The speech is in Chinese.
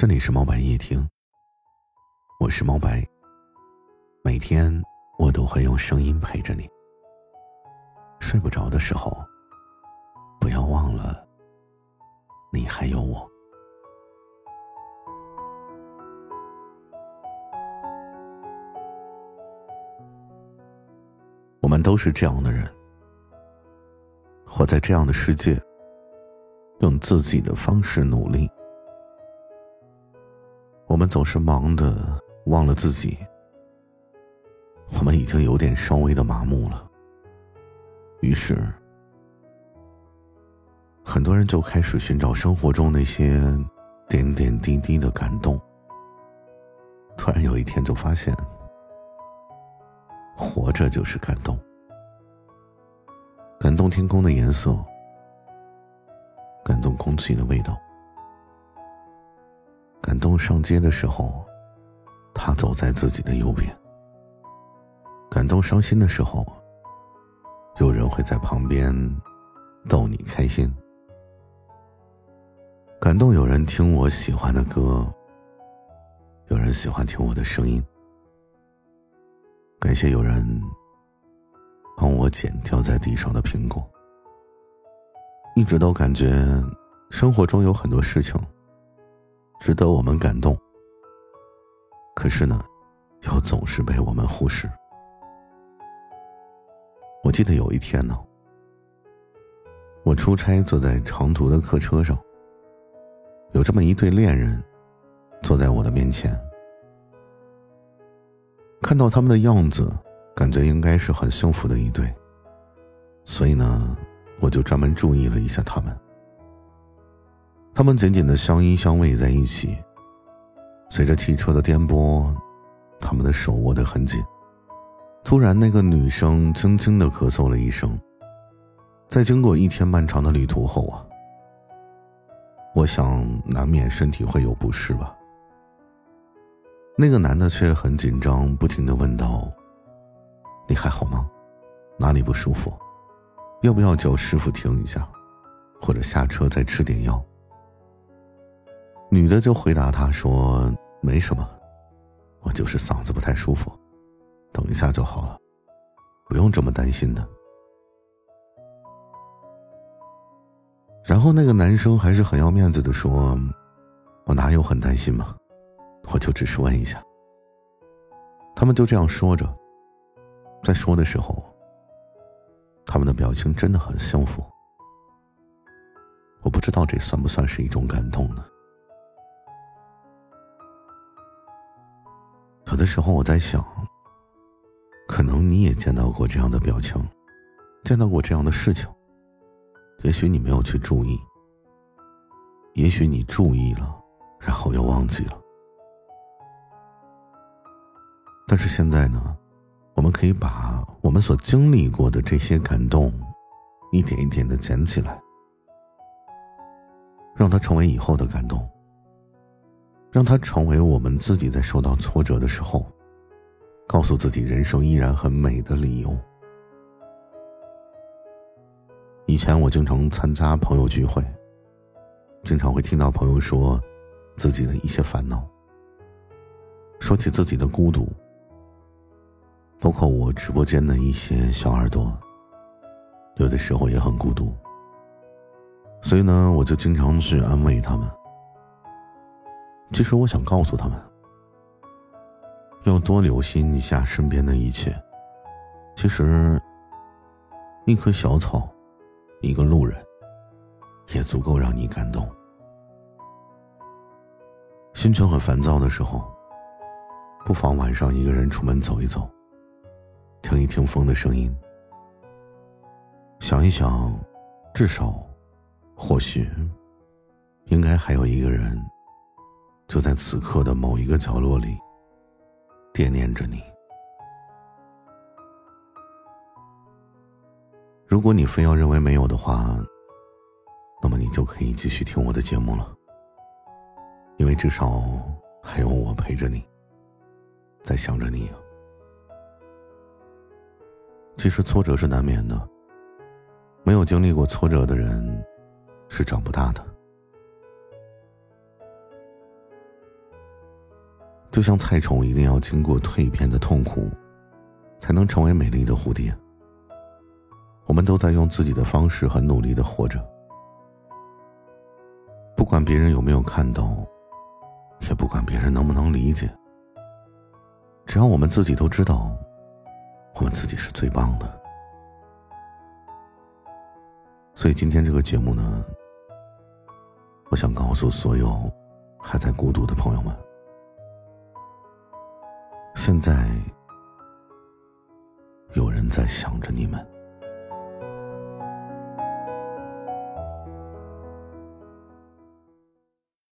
这里是猫白夜听，我是猫白。每天我都会用声音陪着你。睡不着的时候，不要忘了，你还有我。我们都是这样的人，活在这样的世界，用自己的方式努力。我们总是忙的忘了自己，我们已经有点稍微的麻木了。于是，很多人就开始寻找生活中那些点点滴滴的感动。突然有一天，就发现，活着就是感动，感动天空的颜色，感动空气的味道。感动上街的时候，他走在自己的右边。感动伤心的时候，有人会在旁边逗你开心。感动有人听我喜欢的歌，有人喜欢听我的声音。感谢有人帮我捡掉在地上的苹果。一直都感觉生活中有很多事情。值得我们感动，可是呢，又总是被我们忽视。我记得有一天呢，我出差坐在长途的客车上，有这么一对恋人坐在我的面前，看到他们的样子，感觉应该是很幸福的一对，所以呢，我就专门注意了一下他们。他们紧紧的相依相偎在一起，随着汽车的颠簸，他们的手握得很紧。突然，那个女生轻轻的咳嗽了一声。在经过一天漫长的旅途后啊，我想难免身体会有不适吧。那个男的却很紧张，不停的问道：“你还好吗？哪里不舒服？要不要叫师傅停一下，或者下车再吃点药？”女的就回答他说：“没什么，我就是嗓子不太舒服，等一下就好了，不用这么担心的。”然后那个男生还是很要面子的说：“我哪有很担心嘛，我就只是问一下。”他们就这样说着，在说的时候，他们的表情真的很幸福。我不知道这算不算是一种感动呢？有的时候我在想，可能你也见到过这样的表情，见到过这样的事情。也许你没有去注意，也许你注意了，然后又忘记了。但是现在呢，我们可以把我们所经历过的这些感动，一点一点的捡起来，让它成为以后的感动。让它成为我们自己在受到挫折的时候，告诉自己人生依然很美的理由。以前我经常参加朋友聚会，经常会听到朋友说自己的一些烦恼，说起自己的孤独，包括我直播间的一些小耳朵，有的时候也很孤独，所以呢，我就经常去安慰他们。其实我想告诉他们，要多留心一下身边的一切。其实，一棵小草，一个路人，也足够让你感动。心情很烦躁的时候，不妨晚上一个人出门走一走，听一听风的声音，想一想，至少，或许，应该还有一个人。就在此刻的某一个角落里，惦念着你。如果你非要认为没有的话，那么你就可以继续听我的节目了，因为至少还有我陪着你，在想着你啊。其实挫折是难免的，没有经历过挫折的人是长不大的。就像菜虫一定要经过蜕变的痛苦，才能成为美丽的蝴蝶。我们都在用自己的方式很努力的活着，不管别人有没有看到，也不管别人能不能理解，只要我们自己都知道，我们自己是最棒的。所以今天这个节目呢，我想告诉所有还在孤独的朋友们，现在有人在想着你们。